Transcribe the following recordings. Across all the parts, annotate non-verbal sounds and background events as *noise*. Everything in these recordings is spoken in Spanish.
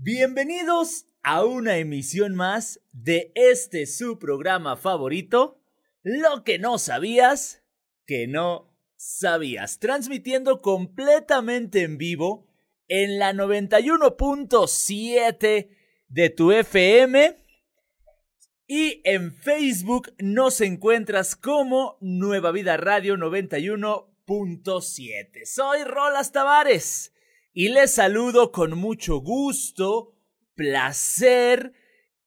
Bienvenidos a una emisión más de este su programa favorito, Lo que no sabías que no sabías, transmitiendo completamente en vivo en la 91.7 de tu FM y en Facebook nos encuentras como Nueva Vida Radio 91.7. Soy Rolas Tavares y les saludo con mucho gusto, placer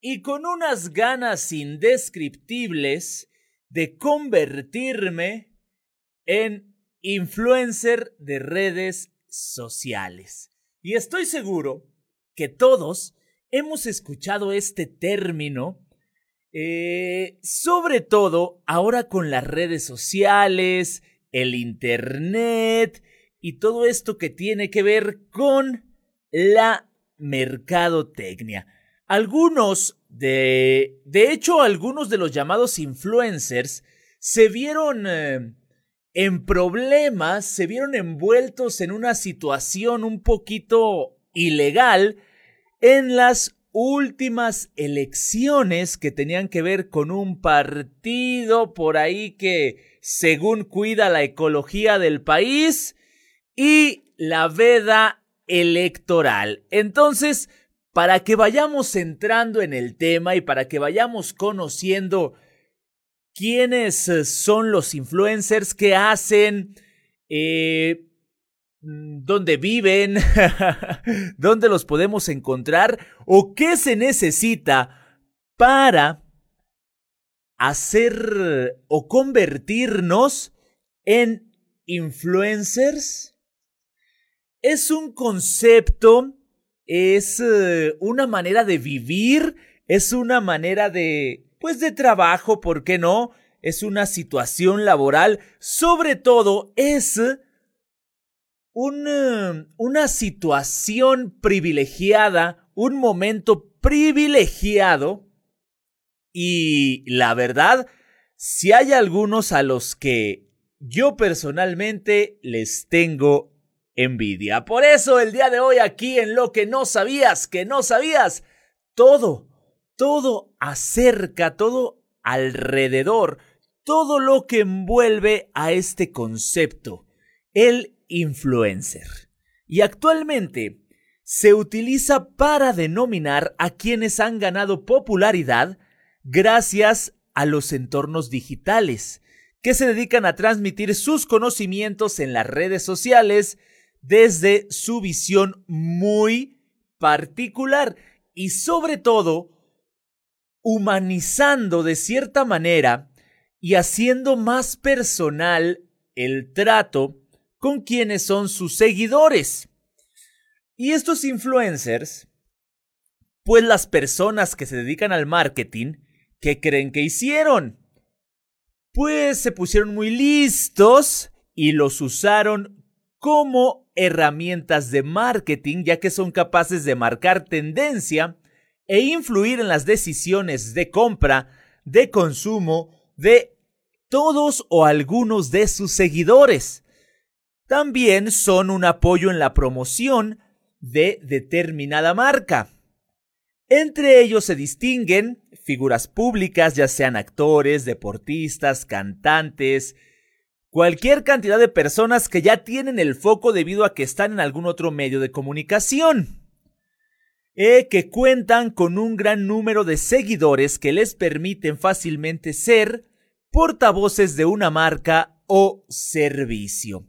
y con unas ganas indescriptibles de convertirme en influencer de redes sociales. Y estoy seguro que todos hemos escuchado este término, eh, sobre todo ahora con las redes sociales, el Internet, y todo esto que tiene que ver con la mercadotecnia. Algunos de... De hecho, algunos de los llamados influencers se vieron eh, en problemas, se vieron envueltos en una situación un poquito ilegal en las últimas elecciones que tenían que ver con un partido por ahí que, según cuida la ecología del país, y la veda electoral. Entonces, para que vayamos entrando en el tema y para que vayamos conociendo quiénes eh, son los influencers que hacen, eh, mm, dónde viven, *laughs* dónde los podemos encontrar o qué se necesita para hacer o convertirnos en influencers es un concepto, es eh, una manera de vivir, es una manera de, pues de trabajo, ¿por qué no? Es una situación laboral, sobre todo es una, una situación privilegiada, un momento privilegiado y la verdad, si hay algunos a los que yo personalmente les tengo envidia. Por eso el día de hoy aquí en lo que no sabías, que no sabías, todo, todo acerca, todo alrededor, todo lo que envuelve a este concepto, el influencer. Y actualmente se utiliza para denominar a quienes han ganado popularidad gracias a los entornos digitales, que se dedican a transmitir sus conocimientos en las redes sociales desde su visión muy particular y sobre todo humanizando de cierta manera y haciendo más personal el trato con quienes son sus seguidores. Y estos influencers, pues las personas que se dedican al marketing, ¿qué creen que hicieron? Pues se pusieron muy listos y los usaron como herramientas de marketing ya que son capaces de marcar tendencia e influir en las decisiones de compra, de consumo de todos o algunos de sus seguidores. También son un apoyo en la promoción de determinada marca. Entre ellos se distinguen figuras públicas, ya sean actores, deportistas, cantantes, cualquier cantidad de personas que ya tienen el foco debido a que están en algún otro medio de comunicación. E que cuentan con un gran número de seguidores que les permiten fácilmente ser portavoces de una marca o servicio.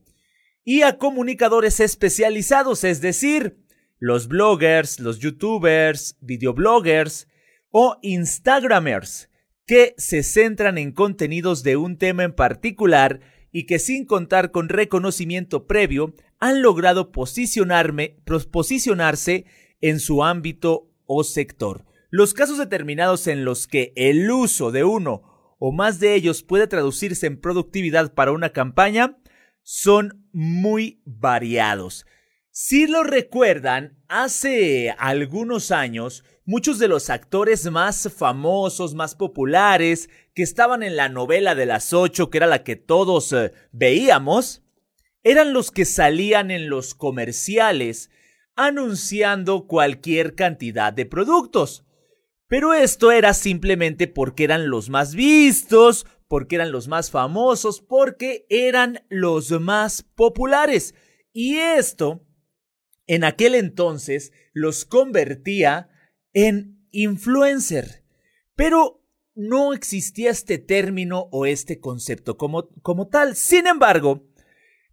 Y a comunicadores especializados, es decir, los bloggers, los youtubers, videobloggers o instagramers, que se centran en contenidos de un tema en particular y que sin contar con reconocimiento previo han logrado posicionarme, posicionarse en su ámbito o sector. Los casos determinados en los que el uso de uno o más de ellos puede traducirse en productividad para una campaña son muy variados. Si lo recuerdan, hace algunos años, muchos de los actores más famosos, más populares, que estaban en la novela de las ocho, que era la que todos eh, veíamos, eran los que salían en los comerciales anunciando cualquier cantidad de productos. Pero esto era simplemente porque eran los más vistos, porque eran los más famosos, porque eran los más populares. Y esto, en aquel entonces, los convertía en influencer. Pero no existía este término o este concepto como, como tal. Sin embargo,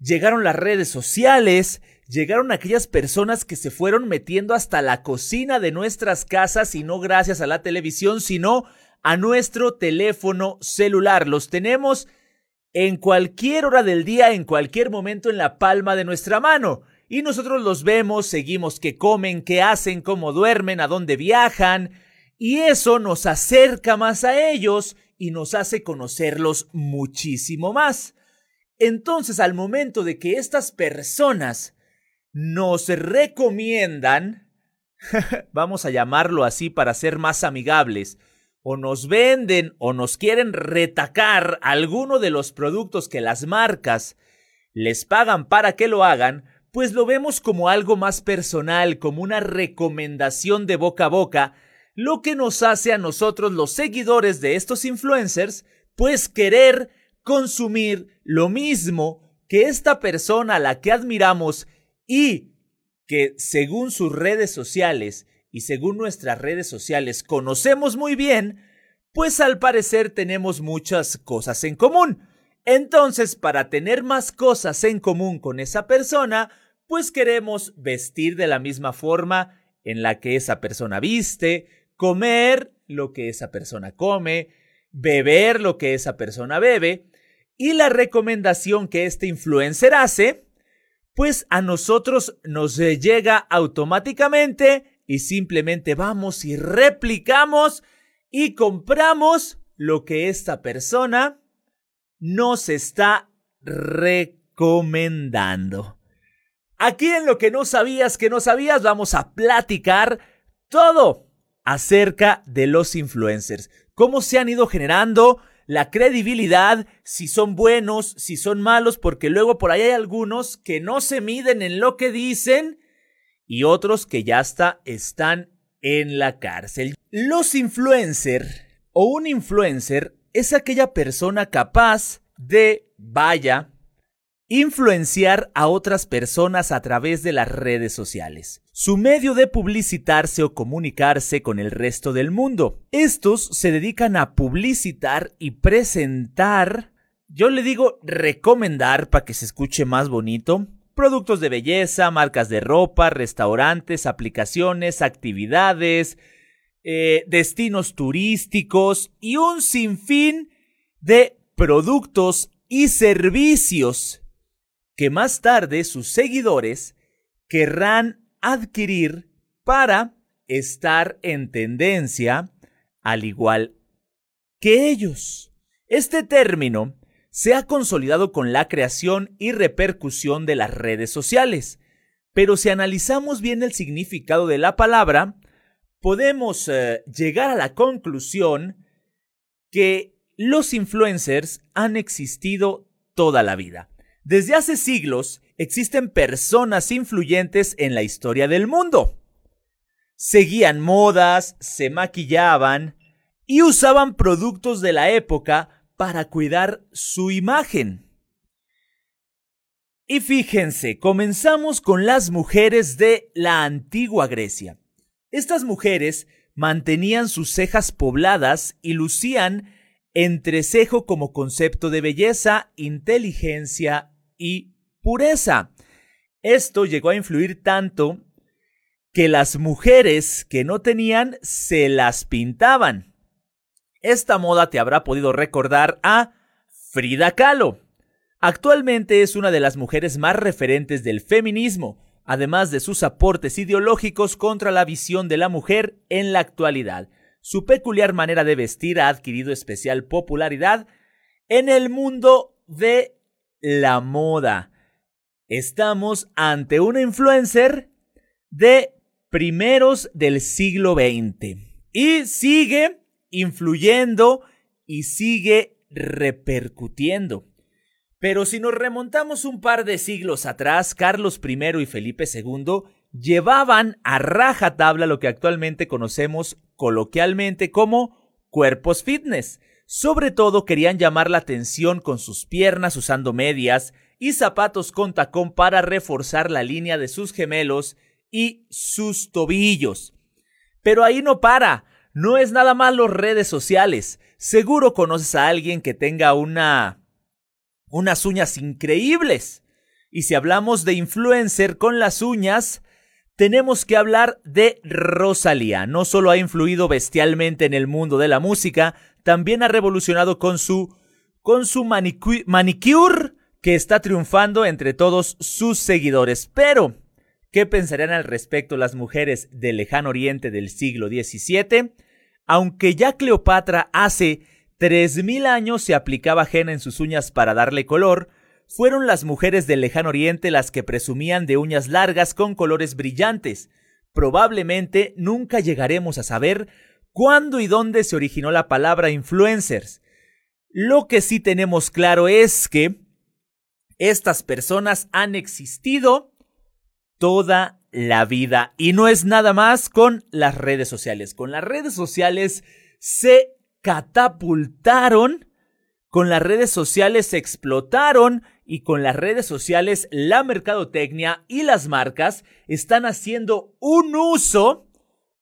llegaron las redes sociales, llegaron aquellas personas que se fueron metiendo hasta la cocina de nuestras casas y no gracias a la televisión, sino a nuestro teléfono celular. Los tenemos en cualquier hora del día, en cualquier momento en la palma de nuestra mano. Y nosotros los vemos, seguimos qué comen, qué hacen, cómo duermen, a dónde viajan. Y eso nos acerca más a ellos y nos hace conocerlos muchísimo más. Entonces, al momento de que estas personas nos recomiendan, *laughs* vamos a llamarlo así para ser más amigables, o nos venden o nos quieren retacar alguno de los productos que las marcas les pagan para que lo hagan, pues lo vemos como algo más personal, como una recomendación de boca a boca, lo que nos hace a nosotros los seguidores de estos influencers, pues querer consumir lo mismo que esta persona a la que admiramos y que según sus redes sociales y según nuestras redes sociales conocemos muy bien, pues al parecer tenemos muchas cosas en común. Entonces, para tener más cosas en común con esa persona, pues queremos vestir de la misma forma en la que esa persona viste, comer lo que esa persona come, beber lo que esa persona bebe, y la recomendación que este influencer hace, pues a nosotros nos llega automáticamente y simplemente vamos y replicamos y compramos lo que esta persona nos está recomendando. Aquí en lo que no sabías que no sabías vamos a platicar todo acerca de los influencers, cómo se han ido generando, la credibilidad, si son buenos, si son malos, porque luego por ahí hay algunos que no se miden en lo que dicen y otros que ya hasta están en la cárcel. Los influencers o un influencer es aquella persona capaz de, vaya, influenciar a otras personas a través de las redes sociales. Su medio de publicitarse o comunicarse con el resto del mundo. Estos se dedican a publicitar y presentar, yo le digo recomendar para que se escuche más bonito, productos de belleza, marcas de ropa, restaurantes, aplicaciones, actividades, eh, destinos turísticos y un sinfín de productos y servicios que más tarde sus seguidores querrán adquirir para estar en tendencia al igual que ellos. Este término se ha consolidado con la creación y repercusión de las redes sociales, pero si analizamos bien el significado de la palabra, podemos eh, llegar a la conclusión que los influencers han existido toda la vida. Desde hace siglos existen personas influyentes en la historia del mundo. Seguían modas, se maquillaban y usaban productos de la época para cuidar su imagen. Y fíjense, comenzamos con las mujeres de la antigua Grecia. Estas mujeres mantenían sus cejas pobladas y lucían entrecejo como concepto de belleza, inteligencia y pureza. Esto llegó a influir tanto que las mujeres que no tenían se las pintaban. Esta moda te habrá podido recordar a Frida Kahlo. Actualmente es una de las mujeres más referentes del feminismo, además de sus aportes ideológicos contra la visión de la mujer en la actualidad. Su peculiar manera de vestir ha adquirido especial popularidad en el mundo de la moda. Estamos ante una influencer de primeros del siglo XX y sigue influyendo y sigue repercutiendo. Pero si nos remontamos un par de siglos atrás, Carlos I y Felipe II llevaban a rajatabla lo que actualmente conocemos coloquialmente como cuerpos fitness. Sobre todo querían llamar la atención con sus piernas usando medias y zapatos con tacón para reforzar la línea de sus gemelos y sus tobillos. Pero ahí no para. No es nada más las redes sociales. Seguro conoces a alguien que tenga una unas uñas increíbles. Y si hablamos de influencer con las uñas, tenemos que hablar de Rosalía. No solo ha influido bestialmente en el mundo de la música, también ha revolucionado con su con su manicure que está triunfando entre todos sus seguidores. Pero, ¿qué pensarían al respecto las mujeres del lejano oriente del siglo XVII? Aunque ya Cleopatra hace 3.000 años se aplicaba henna en sus uñas para darle color, fueron las mujeres del lejano oriente las que presumían de uñas largas con colores brillantes. Probablemente nunca llegaremos a saber cuándo y dónde se originó la palabra influencers. Lo que sí tenemos claro es que estas personas han existido toda la vida y no es nada más con las redes sociales. Con las redes sociales se catapultaron, con las redes sociales explotaron y con las redes sociales la mercadotecnia y las marcas están haciendo un uso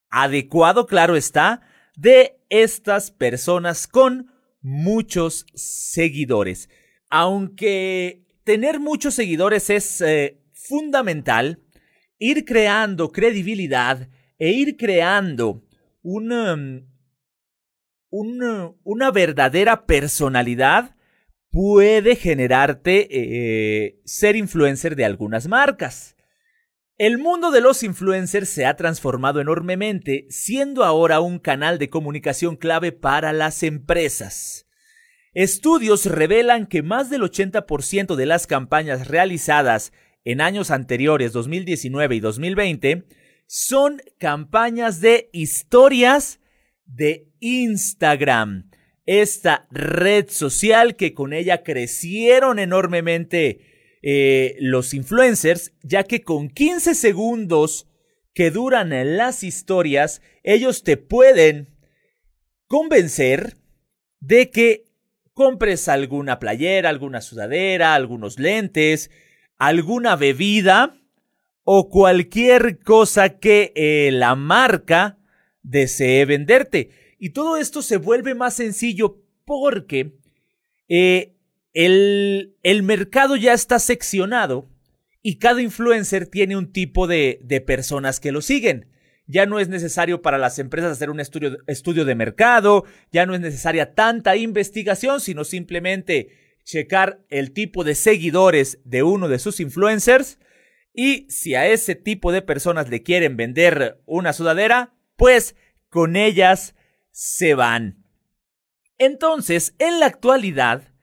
adecuado, claro está, de estas personas con muchos seguidores. Aunque tener muchos seguidores es eh, fundamental. Ir creando credibilidad e ir creando una, una, verdadera personalidad puede generarte eh, ser influencer de algunas marcas. El mundo de los influencers se ha transformado enormemente, siendo ahora un canal de comunicación clave para las empresas. Estudios revelan que más del 80% de las campañas realizadas en años anteriores, 2019 y 2020, son campañas de historias de Instagram. Esta red social que con ella crecieron enormemente eh, los influencers, ya que con 15 segundos que duran las historias, ellos te pueden convencer de que compres alguna playera, alguna sudadera, algunos lentes, alguna bebida o cualquier cosa que eh, la marca desee venderte. Y todo esto se vuelve más sencillo porque eh, el, el, mercado ya está seccionado y cada influencer tiene un tipo de, de personas que lo siguen. Ya no es necesario para las empresas hacer un estudio, estudio de mercado, ya no es necesaria tanta investigación, sino simplemente checar el tipo de seguidores de uno de sus influencers. Y si a ese tipo de personas le quieren vender una sudadera, pues con ellas se van. Entonces, en la actualidad,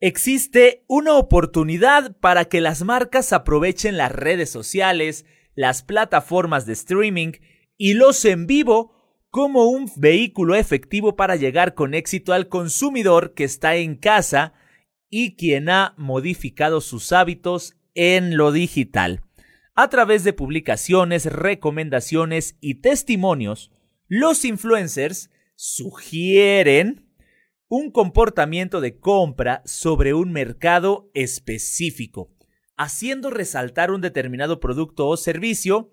existe una oportunidad para que las marcas aprovechen las redes sociales, las plataformas de streaming y los en vivo como un vehículo efectivo para llegar con éxito al consumidor que está en casa y quien ha modificado sus hábitos en lo digital. A través de publicaciones, recomendaciones y testimonios, los influencers sugieren un comportamiento de compra sobre un mercado específico, haciendo resaltar un determinado producto o servicio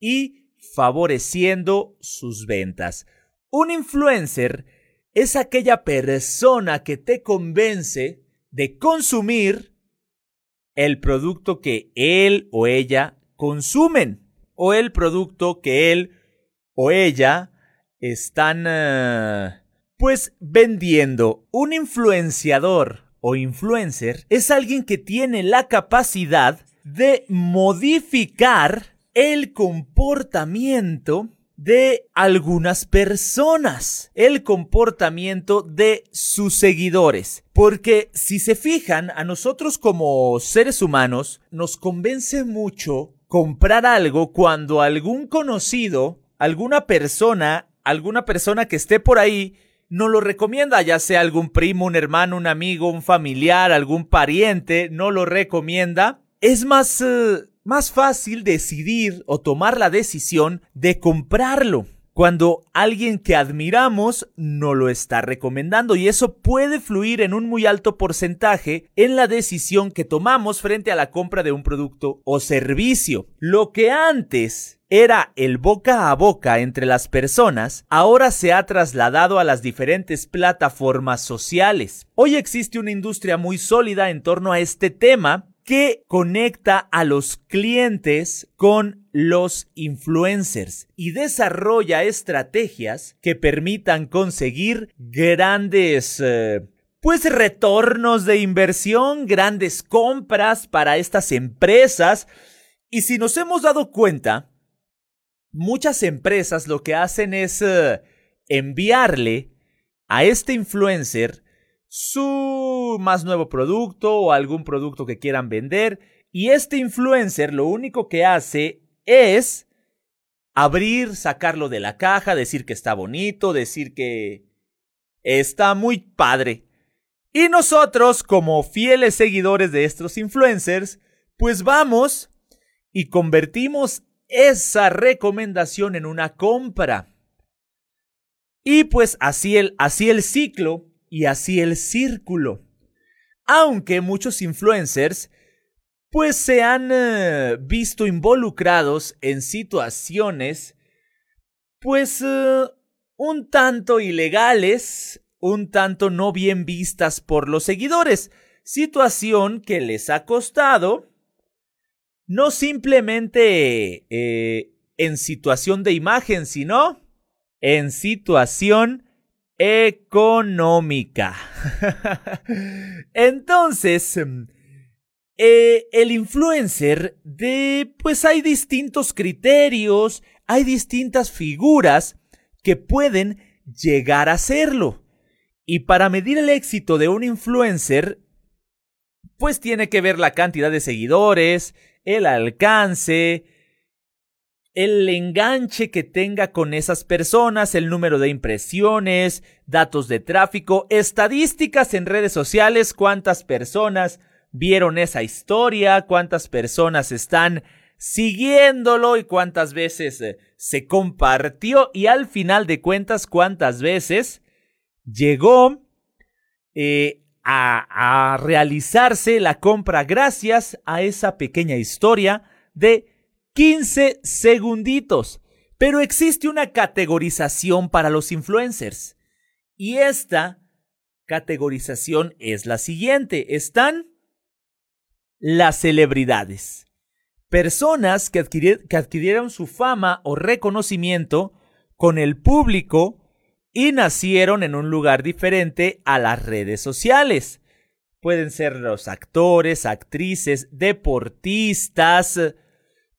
y favoreciendo sus ventas. Un influencer es aquella persona que te convence de consumir el producto que él o ella consumen o el producto que él o ella están eh, pues vendiendo. Un influenciador o influencer es alguien que tiene la capacidad de modificar el comportamiento de algunas personas, el comportamiento de sus seguidores. Porque si se fijan, a nosotros como seres humanos nos convence mucho comprar algo cuando algún conocido, alguna persona, alguna persona que esté por ahí, nos lo recomienda, ya sea algún primo, un hermano, un amigo, un familiar, algún pariente, no lo recomienda. Es más... Eh, más fácil decidir o tomar la decisión de comprarlo cuando alguien que admiramos no lo está recomendando y eso puede fluir en un muy alto porcentaje en la decisión que tomamos frente a la compra de un producto o servicio. Lo que antes era el boca a boca entre las personas, ahora se ha trasladado a las diferentes plataformas sociales. Hoy existe una industria muy sólida en torno a este tema que conecta a los clientes con los influencers y desarrolla estrategias que permitan conseguir grandes eh, pues retornos de inversión, grandes compras para estas empresas. Y si nos hemos dado cuenta, muchas empresas lo que hacen es eh, enviarle a este influencer su más nuevo producto o algún producto que quieran vender. Y este influencer lo único que hace es abrir, sacarlo de la caja, decir que está bonito, decir que está muy padre. Y nosotros, como fieles seguidores de estos influencers, pues vamos y convertimos esa recomendación en una compra. Y pues así el, así el ciclo y así el círculo. Aunque muchos influencers pues se han eh, visto involucrados en situaciones pues eh, un tanto ilegales, un tanto no bien vistas por los seguidores, situación que les ha costado no simplemente eh, en situación de imagen, sino en situación económica. *laughs* Entonces, eh, el influencer de, pues hay distintos criterios, hay distintas figuras que pueden llegar a serlo. Y para medir el éxito de un influencer, pues tiene que ver la cantidad de seguidores, el alcance, el enganche que tenga con esas personas, el número de impresiones, datos de tráfico, estadísticas en redes sociales, cuántas personas vieron esa historia, cuántas personas están siguiéndolo y cuántas veces eh, se compartió y al final de cuentas cuántas veces llegó eh, a, realizarse la compra gracias a esa pequeña historia de 15 segunditos. Pero existe una categorización para los influencers. Y esta categorización es la siguiente. Están las celebridades. Personas que adquirieron su fama o reconocimiento con el público y nacieron en un lugar diferente a las redes sociales. Pueden ser los actores, actrices, deportistas,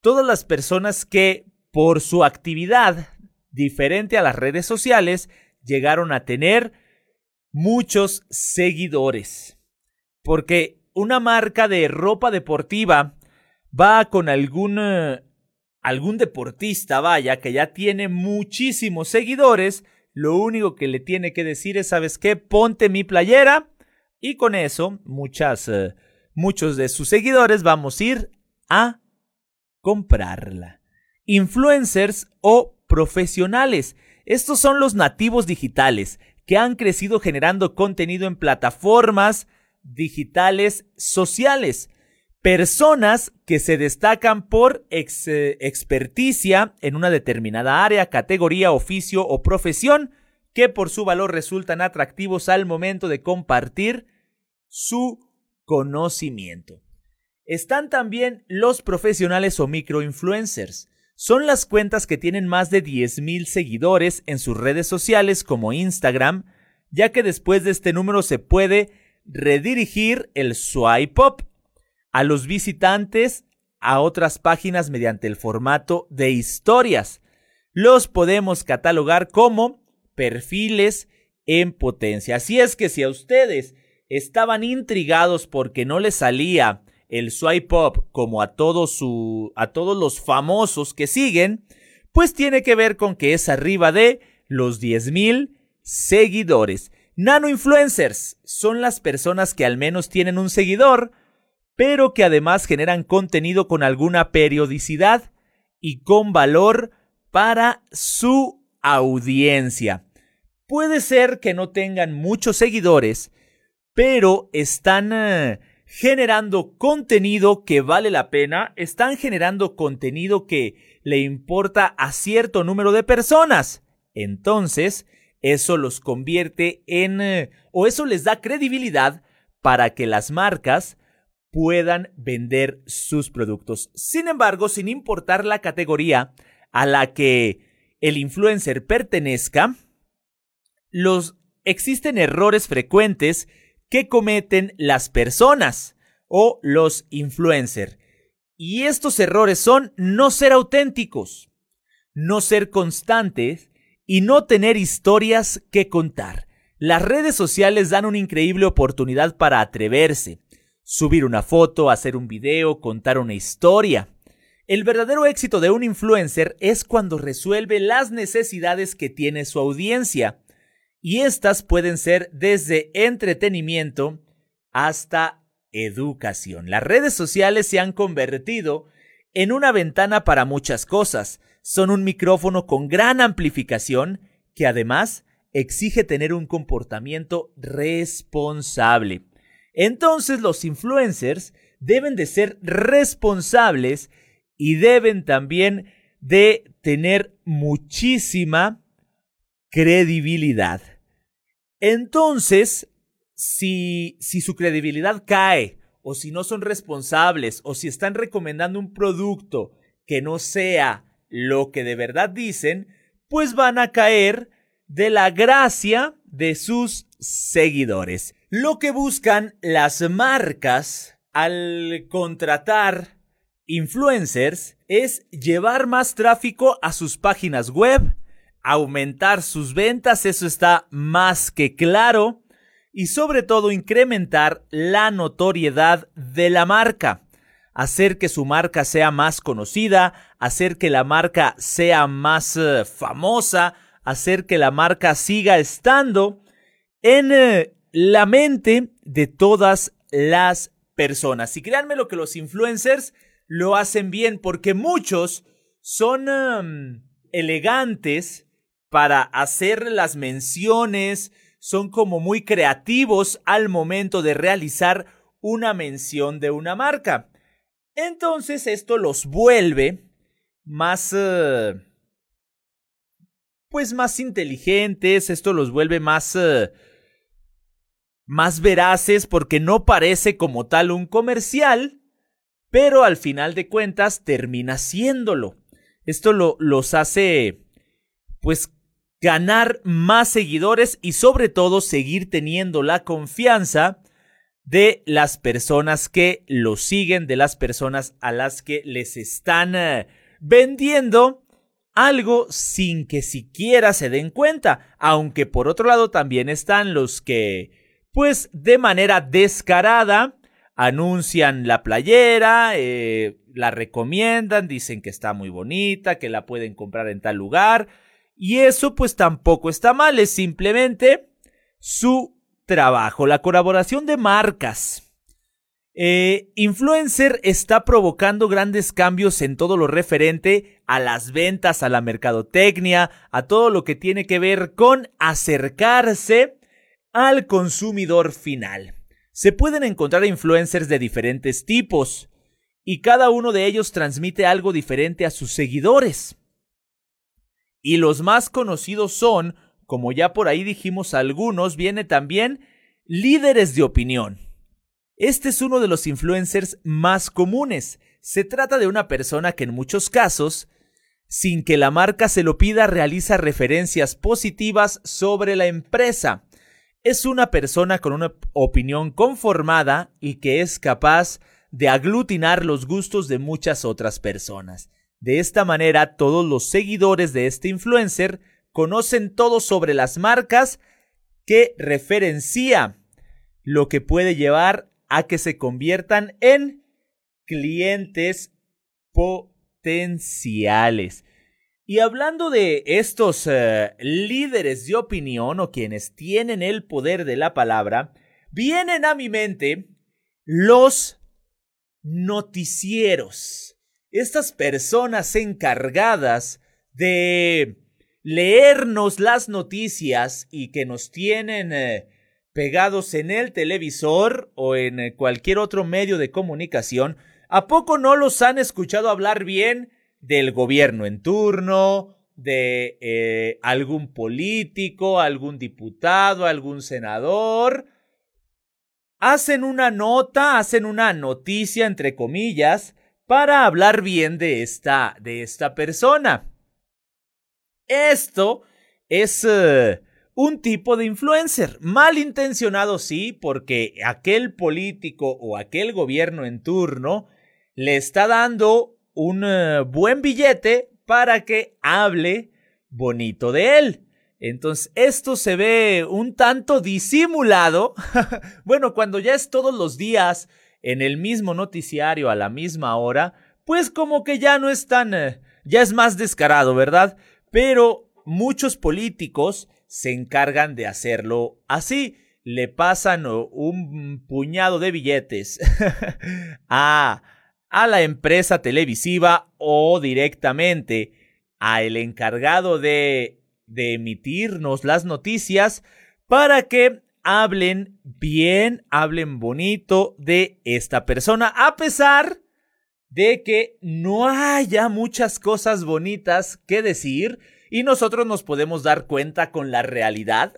todas las personas que por su actividad diferente a las redes sociales llegaron a tener muchos seguidores. Porque una marca de ropa deportiva va con algún eh, algún deportista, vaya, que ya tiene muchísimos seguidores, lo único que le tiene que decir es, ¿sabes qué? Ponte mi playera y con eso muchas eh, muchos de sus seguidores vamos a ir a comprarla. Influencers o profesionales. Estos son los nativos digitales que han crecido generando contenido en plataformas digitales sociales. Personas que se destacan por experticia en una determinada área, categoría, oficio o profesión que por su valor resultan atractivos al momento de compartir su conocimiento. Están también los profesionales o microinfluencers. Son las cuentas que tienen más de 10.000 seguidores en sus redes sociales como Instagram, ya que después de este número se puede redirigir el swipe up a los visitantes a otras páginas mediante el formato de historias. Los podemos catalogar como perfiles en potencia. Así es que si a ustedes estaban intrigados porque no les salía el swipe up como a todos su, a todos los famosos que siguen, pues tiene que ver con que es arriba de los 10.000 seguidores. Nano influencers son las personas que al menos tienen un seguidor, pero que además generan contenido con alguna periodicidad y con valor para su audiencia. Puede ser que no tengan muchos seguidores, pero están eh, generando contenido que vale la pena, están generando contenido que le importa a cierto número de personas. Entonces, eso los convierte en... Eh, o eso les da credibilidad para que las marcas puedan vender sus productos. Sin embargo, sin importar la categoría a la que el influencer pertenezca, los existen errores frecuentes que cometen las personas o los influencers. Y estos errores son no ser auténticos, no ser constantes y no tener historias que contar. Las redes sociales dan una increíble oportunidad para atreverse, subir una foto, hacer un video, contar una historia. El verdadero éxito de un influencer es cuando resuelve las necesidades que tiene su audiencia, y estas pueden ser desde entretenimiento hasta educación. Las redes sociales se han convertido en una ventana para muchas cosas, son un micrófono con gran amplificación que además exige tener un comportamiento responsable. Entonces los influencers deben de ser responsables y deben también de tener muchísima credibilidad. Entonces, si, si su credibilidad cae, o si no son responsables, o si están recomendando un producto que no sea lo que de verdad dicen, pues van a caer de la gracia de sus seguidores. Lo que buscan las marcas al contratar influencers es llevar más tráfico a sus páginas web, aumentar sus ventas, eso está más que claro, y sobre todo incrementar la notoriedad de la marca hacer que su marca sea más conocida, hacer que la marca sea más eh, famosa, hacer que la marca siga estando en eh, la mente de todas las personas. Y créanme lo que los influencers lo hacen bien porque muchos son elegantes para hacer las menciones, son como muy creativos al momento de realizar una mención de una marca. Entonces esto los vuelve más... Eh, pues más inteligentes, esto los vuelve más... Eh, más veraces porque no parece como tal un comercial, pero al final de cuentas termina siéndolo. Esto lo, los hace pues ganar más seguidores y sobre todo seguir teniendo la confianza de las personas que lo siguen, de las personas a las que les están eh, vendiendo algo sin que siquiera se den cuenta. Aunque por otro lado también están los que, pues de manera descarada, anuncian la playera, eh, la recomiendan, dicen que está muy bonita, que la pueden comprar en tal lugar. Y eso pues tampoco está mal, es simplemente su trabajo, la colaboración de marcas. Eh, influencer está provocando grandes cambios en todo lo referente a las ventas, a la mercadotecnia, a todo lo que tiene que ver con acercarse al consumidor final. Se pueden encontrar influencers de diferentes tipos y cada uno de ellos transmite algo diferente a sus seguidores. Y los más conocidos son como ya por ahí dijimos algunos, viene también líderes de opinión. Este es uno de los influencers más comunes. Se trata de una persona que en muchos casos, sin que la marca se lo pida, realiza referencias positivas sobre la empresa. Es una persona con una opinión conformada y que es capaz de aglutinar los gustos de muchas otras personas. De esta manera, todos los seguidores de este influencer conocen todo sobre las marcas que referencia, lo que puede llevar a que se conviertan en clientes potenciales. Y hablando de estos eh, líderes de opinión o quienes tienen el poder de la palabra, vienen a mi mente los noticieros. Estas personas encargadas de leernos las noticias y que nos tienen eh, pegados en el televisor o en cualquier otro medio de comunicación, ¿a poco no los han escuchado hablar bien del gobierno en turno, de eh, algún político, algún diputado, algún senador? Hacen una nota, hacen una noticia, entre comillas, para hablar bien de esta, de esta persona. Esto es eh, un tipo de influencer, malintencionado sí, porque aquel político o aquel gobierno en turno le está dando un eh, buen billete para que hable bonito de él. Entonces, esto se ve un tanto disimulado. *laughs* bueno, cuando ya es todos los días en el mismo noticiario a la misma hora, pues como que ya no es tan... Eh, ya es más descarado, ¿verdad? Pero muchos políticos se encargan de hacerlo así. Le pasan un puñado de billetes *laughs* a, a la empresa televisiva o directamente a el encargado de, de emitirnos las noticias para que hablen bien, hablen bonito de esta persona, a pesar de que no haya muchas cosas bonitas que decir y nosotros nos podemos dar cuenta con la realidad,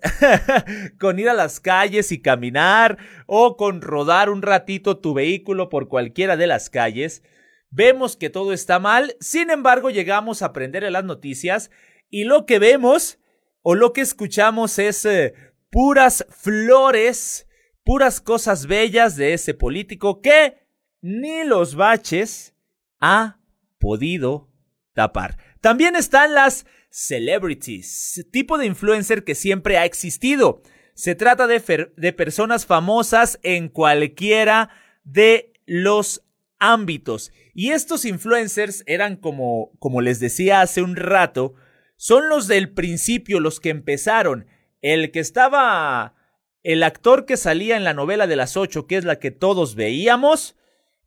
*laughs* con ir a las calles y caminar o con rodar un ratito tu vehículo por cualquiera de las calles. Vemos que todo está mal, sin embargo llegamos a aprender en las noticias y lo que vemos o lo que escuchamos es eh, puras flores, puras cosas bellas de ese político que ni los baches ha podido tapar. También están las celebrities, tipo de influencer que siempre ha existido. Se trata de, de personas famosas en cualquiera de los ámbitos. Y estos influencers eran como, como les decía hace un rato, son los del principio, los que empezaron. El que estaba, el actor que salía en la novela de las ocho, que es la que todos veíamos,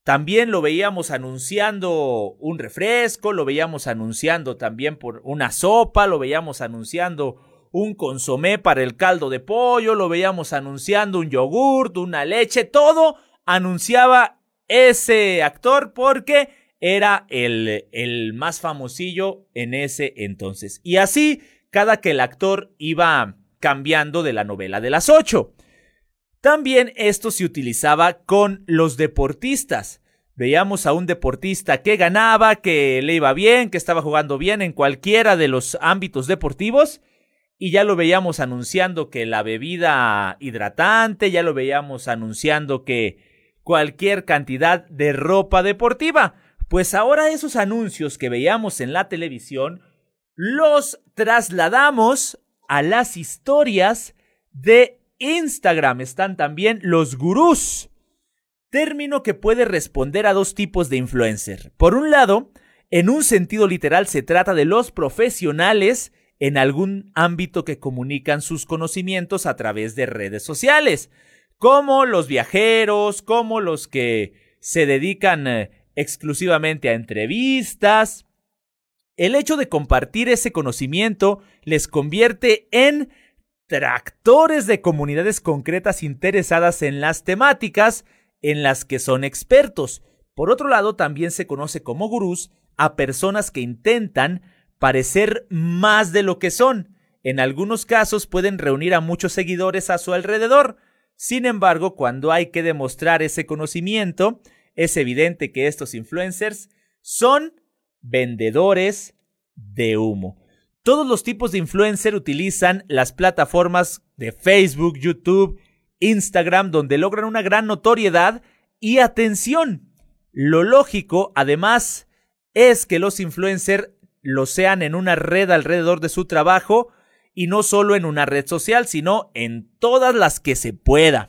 también lo veíamos anunciando un refresco, lo veíamos anunciando también por una sopa, lo veíamos anunciando un consomé para el caldo de pollo, lo veíamos anunciando un yogurt, una leche, todo anunciaba ese actor porque era el, el más famosillo en ese entonces. Y así, cada que el actor iba cambiando de la novela de las ocho. También esto se utilizaba con los deportistas. Veíamos a un deportista que ganaba, que le iba bien, que estaba jugando bien en cualquiera de los ámbitos deportivos y ya lo veíamos anunciando que la bebida hidratante, ya lo veíamos anunciando que cualquier cantidad de ropa deportiva. Pues ahora esos anuncios que veíamos en la televisión los trasladamos a las historias de Instagram están también los gurús, término que puede responder a dos tipos de influencer. Por un lado, en un sentido literal se trata de los profesionales en algún ámbito que comunican sus conocimientos a través de redes sociales, como los viajeros, como los que se dedican eh, exclusivamente a entrevistas. El hecho de compartir ese conocimiento les convierte en tractores de comunidades concretas interesadas en las temáticas en las que son expertos. Por otro lado, también se conoce como gurús a personas que intentan parecer más de lo que son. En algunos casos pueden reunir a muchos seguidores a su alrededor. Sin embargo, cuando hay que demostrar ese conocimiento, es evidente que estos influencers son vendedores de humo. Todos los tipos de influencer utilizan las plataformas de Facebook, YouTube, Instagram, donde logran una gran notoriedad y atención. Lo lógico, además, es que los influencers lo sean en una red alrededor de su trabajo y no solo en una red social, sino en todas las que se pueda.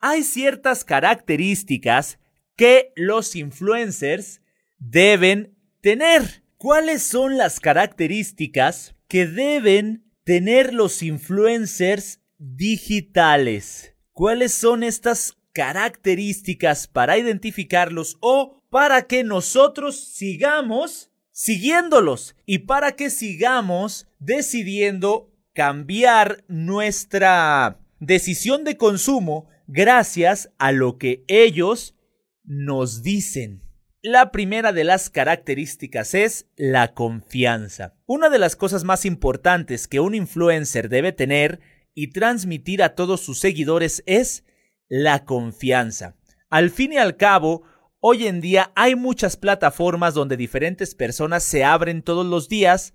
Hay ciertas características que los influencers deben tener. ¿Cuáles son las características que deben tener los influencers digitales? ¿Cuáles son estas características para identificarlos o para que nosotros sigamos siguiéndolos y para que sigamos decidiendo cambiar nuestra decisión de consumo gracias a lo que ellos nos dicen. La primera de las características es la confianza. Una de las cosas más importantes que un influencer debe tener y transmitir a todos sus seguidores es la confianza. Al fin y al cabo, hoy en día hay muchas plataformas donde diferentes personas se abren todos los días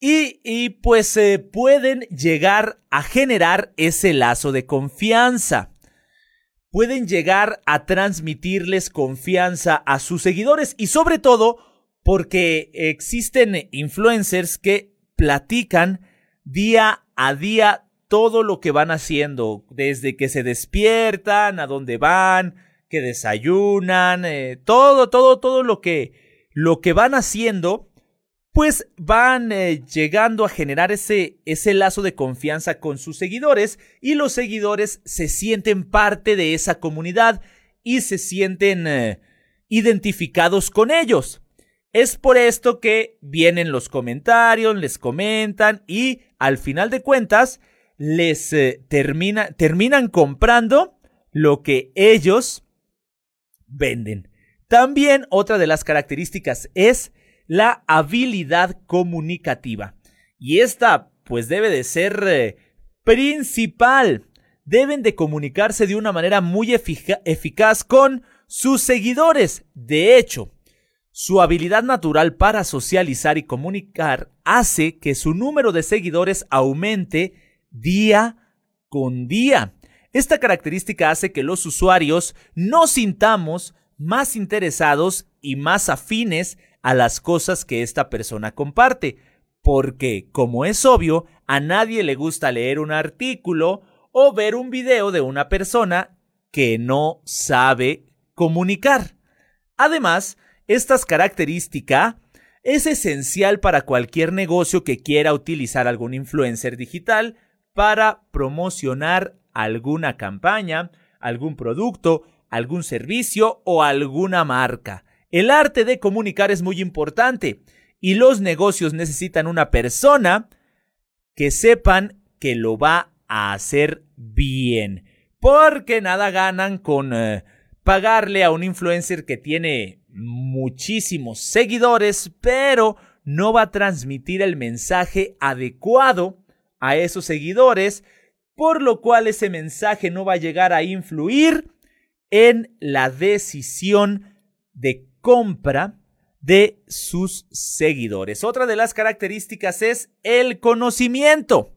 y, pues se pueden llegar a generar ese lazo de confianza. Pueden llegar a transmitirles confianza a sus seguidores y sobre todo porque existen influencers que platican día a día todo lo que van haciendo, desde que se despiertan, a dónde van, que desayunan, eh, todo, todo, todo lo que, lo que van haciendo, pues van eh, llegando a generar ese, ese lazo de confianza con sus seguidores y los seguidores se sienten parte de esa comunidad y se sienten eh, identificados con ellos. Es por esto que vienen los comentarios, les comentan y al final de cuentas les eh, termina, terminan comprando lo que ellos venden. También otra de las características es la habilidad comunicativa. Y esta pues debe de ser eh, principal. Deben de comunicarse de una manera muy eficaz con sus seguidores. De hecho, su habilidad natural para socializar y comunicar hace que su número de seguidores aumente día con día. Esta característica hace que los usuarios nos sintamos más interesados y más afines a las cosas que esta persona comparte, porque, como es obvio, a nadie le gusta leer un artículo o ver un video de una persona que no sabe comunicar. Además, esta característica es esencial para cualquier negocio que quiera utilizar algún influencer digital para promocionar alguna campaña, algún producto, algún servicio o alguna marca. El arte de comunicar es muy importante y los negocios necesitan una persona que sepan que lo va a hacer bien. Porque nada ganan con eh, pagarle a un influencer que tiene muchísimos seguidores, pero no va a transmitir el mensaje adecuado a esos seguidores, por lo cual ese mensaje no va a llegar a influir en la decisión de compra de sus seguidores. Otra de las características es el conocimiento.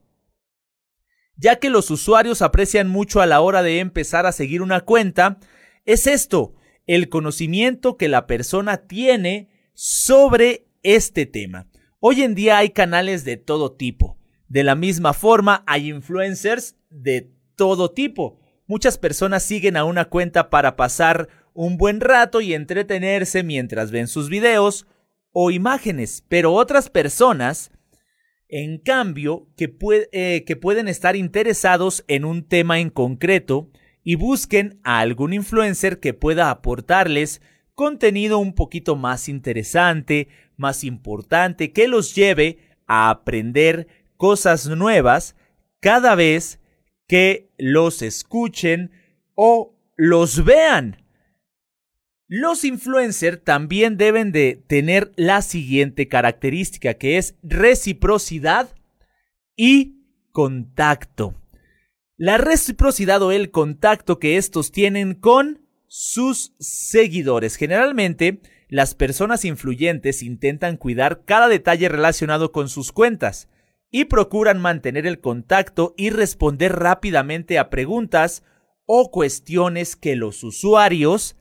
Ya que los usuarios aprecian mucho a la hora de empezar a seguir una cuenta, es esto, el conocimiento que la persona tiene sobre este tema. Hoy en día hay canales de todo tipo, de la misma forma, hay influencers de todo tipo. Muchas personas siguen a una cuenta para pasar un buen rato y entretenerse mientras ven sus videos o imágenes, pero otras personas, en cambio, que, eh, que pueden estar interesados en un tema en concreto y busquen a algún influencer que pueda aportarles contenido un poquito más interesante, más importante, que los lleve a aprender cosas nuevas cada vez que los escuchen o los vean. Los influencers también deben de tener la siguiente característica que es reciprocidad y contacto. La reciprocidad o el contacto que estos tienen con sus seguidores. Generalmente, las personas influyentes intentan cuidar cada detalle relacionado con sus cuentas y procuran mantener el contacto y responder rápidamente a preguntas o cuestiones que los usuarios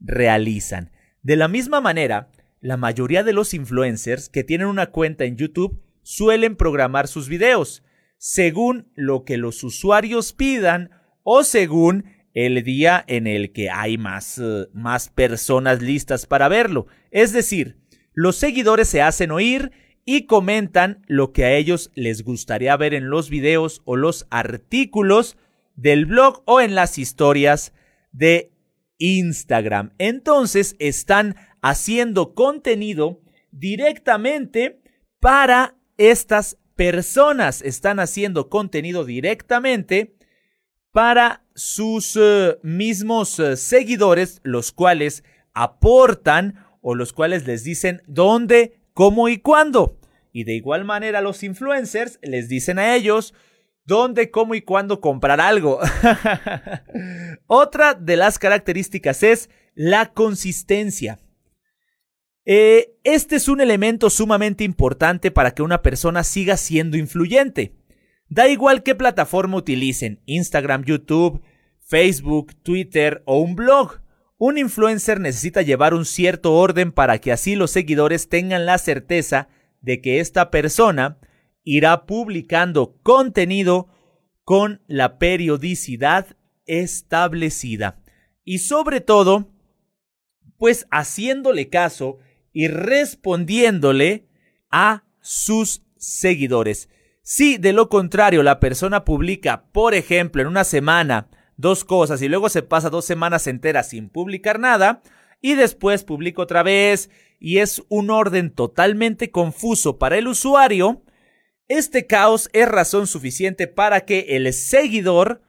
realizan. De la misma manera, la mayoría de los influencers que tienen una cuenta en YouTube suelen programar sus videos según lo que los usuarios pidan o según el día en el que hay más, eh, más personas listas para verlo. Es decir, los seguidores se hacen oír y comentan lo que a ellos les gustaría ver en los videos o los artículos del blog o en las historias de Instagram. Entonces están haciendo contenido directamente para estas personas. Están haciendo contenido directamente para sus eh, mismos eh, seguidores, los cuales aportan o los cuales les dicen dónde, cómo y cuándo. Y de igual manera los influencers les dicen a ellos dónde, cómo y cuándo comprar algo. *laughs* Otra de las características es la consistencia. Eh, este es un elemento sumamente importante para que una persona siga siendo influyente. Da igual qué plataforma utilicen, Instagram, YouTube, Facebook, Twitter o un blog. Un influencer necesita llevar un cierto orden para que así los seguidores tengan la certeza de que esta persona irá publicando contenido con la periodicidad establecida. Y sobre todo, pues haciéndole caso y respondiéndole a sus seguidores. Si de lo contrario la persona publica, por ejemplo, en una semana dos cosas y luego se pasa dos semanas enteras sin publicar nada y después publica otra vez y es un orden totalmente confuso para el usuario, este caos es razón suficiente para que el seguidor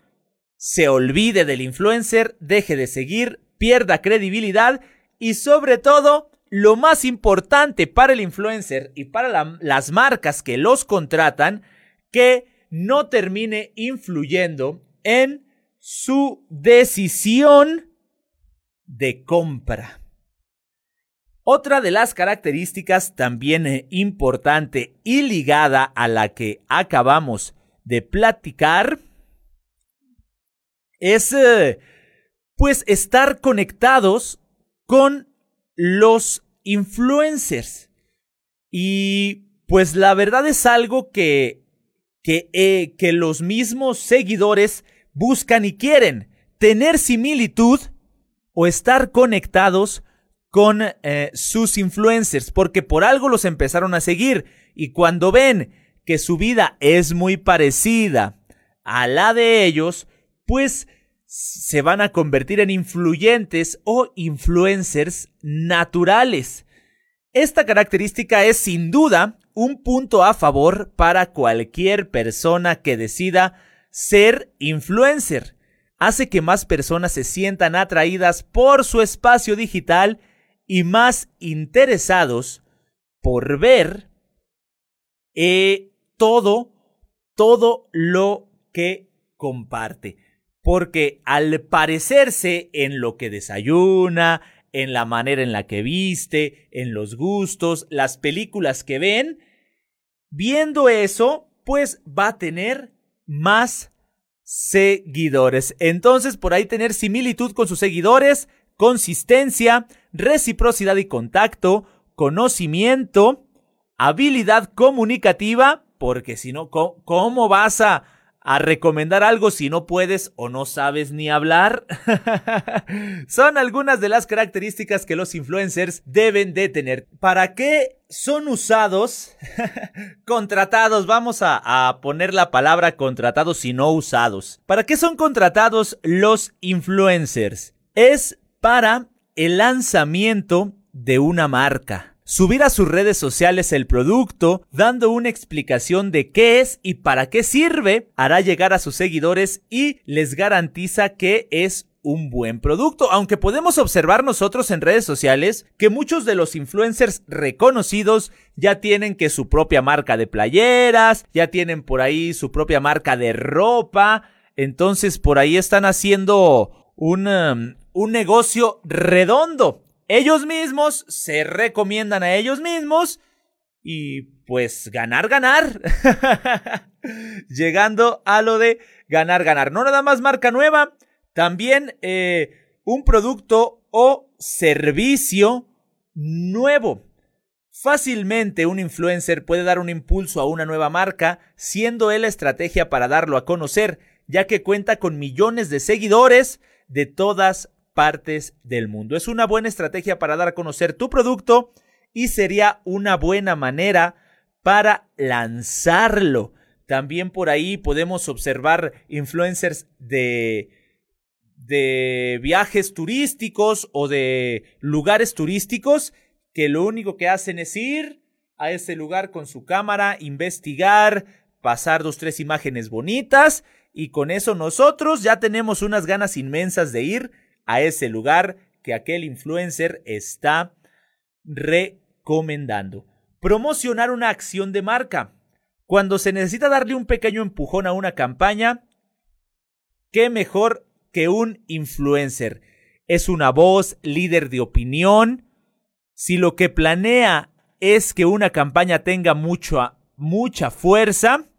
se olvide del influencer, deje de seguir, pierda credibilidad y sobre todo, lo más importante para el influencer y para las marcas que los contratan, que no termine influyendo en su decisión de compra. Otra de las características también eh, importante y ligada a la que acabamos de platicar es eh, pues estar conectados con los influencers. Y pues la verdad es algo que, que, eh, que los mismos seguidores buscan y quieren. Tener similitud o estar conectados con eh, sus influencers, porque por algo los empezaron a seguir y cuando ven que su vida es muy parecida a la de ellos, pues se van a convertir en influyentes o influencers naturales. Esta característica es sin duda un punto a favor para cualquier persona que decida ser influencer. Hace que más personas se sientan atraídas por su espacio digital y más interesados por ver eh, todo, todo lo que comparte. Porque al parecerse en lo que desayuna, en la manera en la que viste, en los gustos, las películas que ven, viendo eso, pues va a tener más seguidores. Entonces, por ahí tener similitud con sus seguidores consistencia, reciprocidad y contacto, conocimiento, habilidad comunicativa, porque si no, ¿cómo vas a, recomendar algo si no puedes o no sabes ni hablar? *laughs* son algunas de las características que los influencers deben de tener. ¿Para qué son usados? *laughs* contratados, vamos a, poner la palabra contratados y no usados. ¿Para qué son contratados los influencers? Es para el lanzamiento de una marca. Subir a sus redes sociales el producto, dando una explicación de qué es y para qué sirve, hará llegar a sus seguidores y les garantiza que es un buen producto, aunque podemos observar nosotros en redes sociales que muchos de los influencers reconocidos ya tienen que su propia marca de playeras, ya tienen por ahí su propia marca de ropa, entonces por ahí están haciendo un, um, un negocio redondo. Ellos mismos se recomiendan a ellos mismos y pues ganar, ganar. *laughs* Llegando a lo de ganar, ganar. No nada más marca nueva, también eh, un producto o servicio nuevo. Fácilmente un influencer puede dar un impulso a una nueva marca, siendo él la estrategia para darlo a conocer, ya que cuenta con millones de seguidores de todas partes del mundo. Es una buena estrategia para dar a conocer tu producto y sería una buena manera para lanzarlo. También por ahí podemos observar influencers de de viajes turísticos o de lugares turísticos que lo único que hacen es ir a ese lugar con su cámara, investigar, pasar dos, tres imágenes bonitas y con eso nosotros ya tenemos unas ganas inmensas de ir a ese lugar que aquel influencer está recomendando. Promocionar una acción de marca. Cuando se necesita darle un pequeño empujón a una campaña, ¿qué mejor que un influencer? Es una voz, líder de opinión. Si lo que planea es que una campaña tenga mucha fuerza,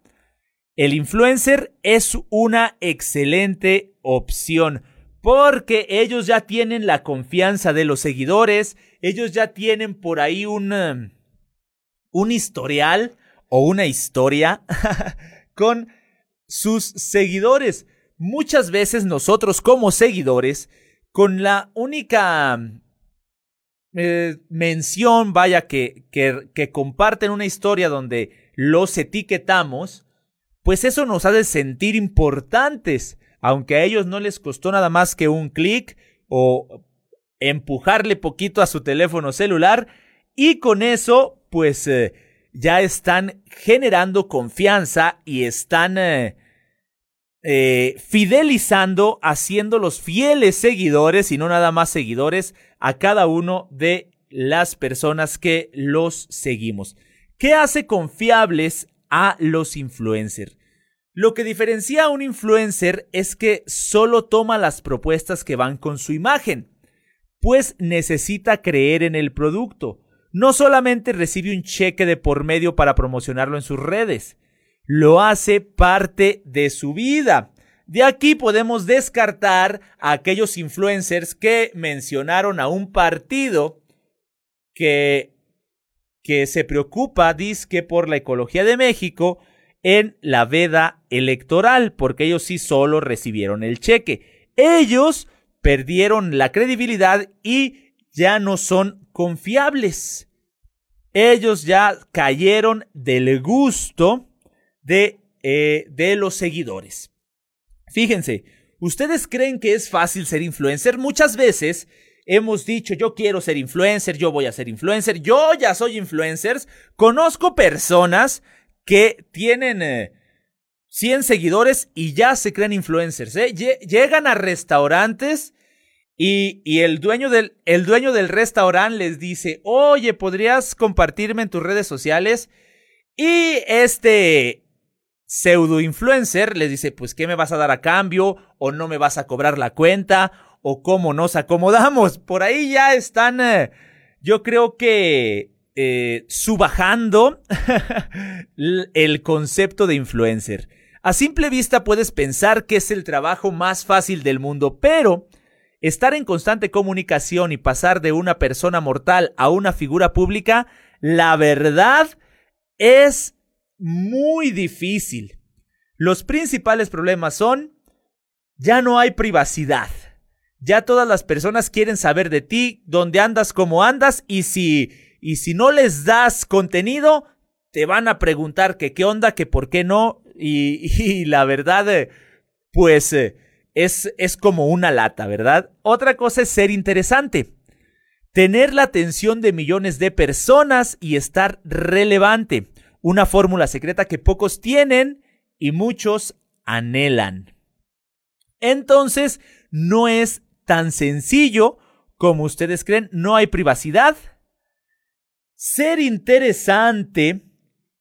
el influencer es una excelente opción porque ellos ya tienen la confianza de los seguidores, ellos ya tienen por ahí un, um, un historial o una historia *laughs* con sus seguidores. Muchas veces nosotros como seguidores, con la única eh, mención, vaya, que, que, que comparten una historia donde los etiquetamos, pues eso nos hace sentir importantes, aunque a ellos no les costó nada más que un clic o empujarle poquito a su teléfono celular y con eso pues eh, ya están generando confianza y están eh, eh, fidelizando, haciendo los fieles seguidores y no nada más seguidores a cada uno de las personas que los seguimos. ¿Qué hace confiables a los influencers. Lo que diferencia a un influencer es que solo toma las propuestas que van con su imagen, pues necesita creer en el producto. No solamente recibe un cheque de por medio para promocionarlo en sus redes, lo hace parte de su vida. De aquí podemos descartar a aquellos influencers que mencionaron a un partido que que se preocupa, que por la ecología de México en la veda electoral, porque ellos sí solo recibieron el cheque. Ellos perdieron la credibilidad y ya no son confiables. Ellos ya cayeron del gusto de, eh, de los seguidores. Fíjense, ¿ustedes creen que es fácil ser influencer? Muchas veces hemos dicho, yo quiero ser influencer, yo voy a ser influencer, yo ya soy influencers. Conozco personas que tienen 100 eh, seguidores y ya se creen influencers. ¿eh? Llegan a restaurantes y, y el, dueño del, el dueño del restaurante les dice, oye, ¿podrías compartirme en tus redes sociales? Y este pseudo influencer les dice, pues, ¿qué me vas a dar a cambio? ¿O no me vas a cobrar la cuenta? o cómo nos acomodamos. Por ahí ya están, eh, yo creo que eh, subajando *laughs* el concepto de influencer. A simple vista puedes pensar que es el trabajo más fácil del mundo, pero estar en constante comunicación y pasar de una persona mortal a una figura pública, la verdad es muy difícil. Los principales problemas son, ya no hay privacidad. Ya todas las personas quieren saber de ti, dónde andas, cómo andas y si y si no les das contenido, te van a preguntar que qué onda, que por qué no *laughs* y, la verdad eh, pues eh, es, es como una lata, ¿verdad? Otra cosa es ser interesante. Tener la atención de millones de personas y estar relevante. Una fórmula secreta que pocos tienen y muchos anhelan. Entonces, no es tan sencillo como ustedes creen, no hay privacidad. Ser interesante,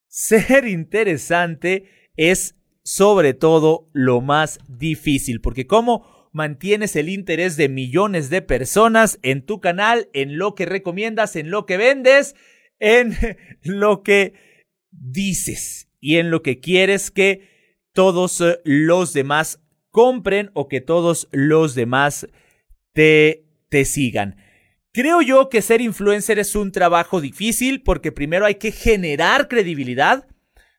ser interesante es sobre todo lo más difícil, porque ¿cómo mantienes el interés de millones de personas en tu canal, en lo que recomiendas, en lo que vendes, en *laughs* lo que dices y en lo que quieres que todos eh, los demás compren o que todos los demás te, te sigan. Creo yo que ser influencer es un trabajo difícil porque primero hay que generar credibilidad,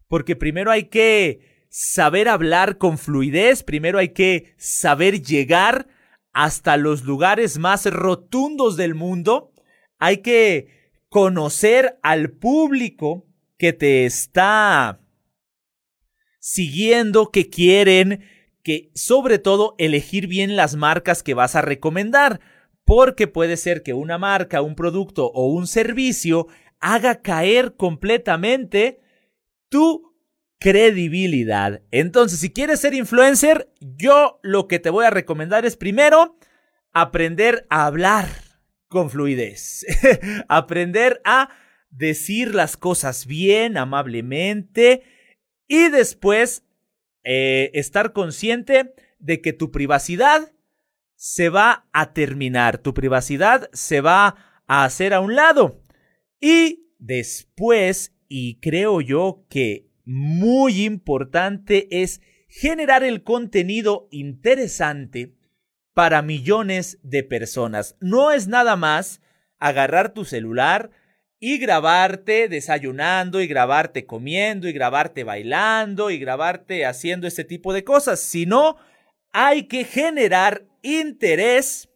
porque primero hay que saber hablar con fluidez, primero hay que saber llegar hasta los lugares más rotundos del mundo, hay que conocer al público que te está siguiendo, que quieren que sobre todo elegir bien las marcas que vas a recomendar, porque puede ser que una marca, un producto o un servicio haga caer completamente tu credibilidad. Entonces, si quieres ser influencer, yo lo que te voy a recomendar es primero aprender a hablar con fluidez, *laughs* aprender a decir las cosas bien, amablemente y después eh, estar consciente de que tu privacidad se va a terminar, tu privacidad se va a hacer a un lado. Y después, y creo yo que muy importante es generar el contenido interesante para millones de personas. No es nada más agarrar tu celular y grabarte desayunando y grabarte comiendo y grabarte bailando y grabarte haciendo este tipo de cosas, sino hay que generar interés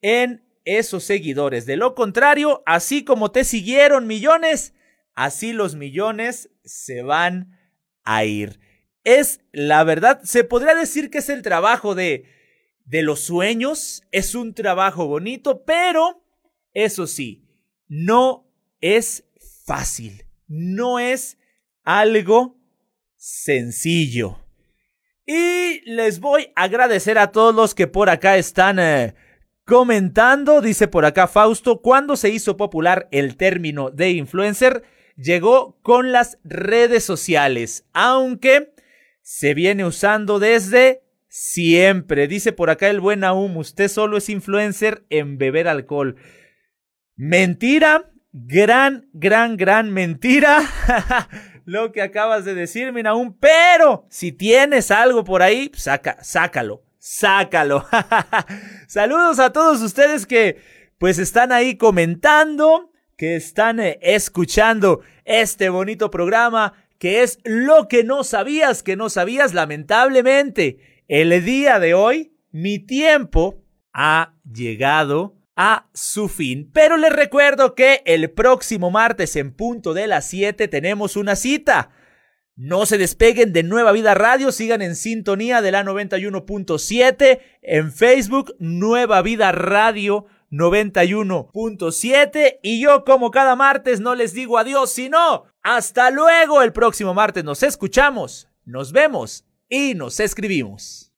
en esos seguidores. De lo contrario, así como te siguieron millones, así los millones se van a ir. Es la verdad, se podría decir que es el trabajo de, de los sueños, es un trabajo bonito, pero eso sí, no es fácil, no es algo sencillo. Y les voy a agradecer a todos los que por acá están eh, Comentando, dice por acá Fausto, cuando se hizo popular el término de influencer, llegó con las redes sociales, aunque se viene usando desde siempre. Dice por acá el buen Aum, usted solo es influencer en beber alcohol. Mentira, gran, gran, gran mentira. *laughs* Lo que acabas de decirme, Aum, pero si tienes algo por ahí, saca, sácalo sácalo. *laughs* Saludos a todos ustedes que pues están ahí comentando, que están eh, escuchando este bonito programa que es lo que no sabías, que no sabías lamentablemente. El día de hoy, mi tiempo ha llegado a su fin. Pero les recuerdo que el próximo martes en punto de las 7 tenemos una cita. No se despeguen de Nueva Vida Radio, sigan en sintonía de la 91.7 en Facebook, Nueva Vida Radio 91.7 y yo como cada martes no les digo adiós, sino hasta luego. El próximo martes nos escuchamos, nos vemos y nos escribimos.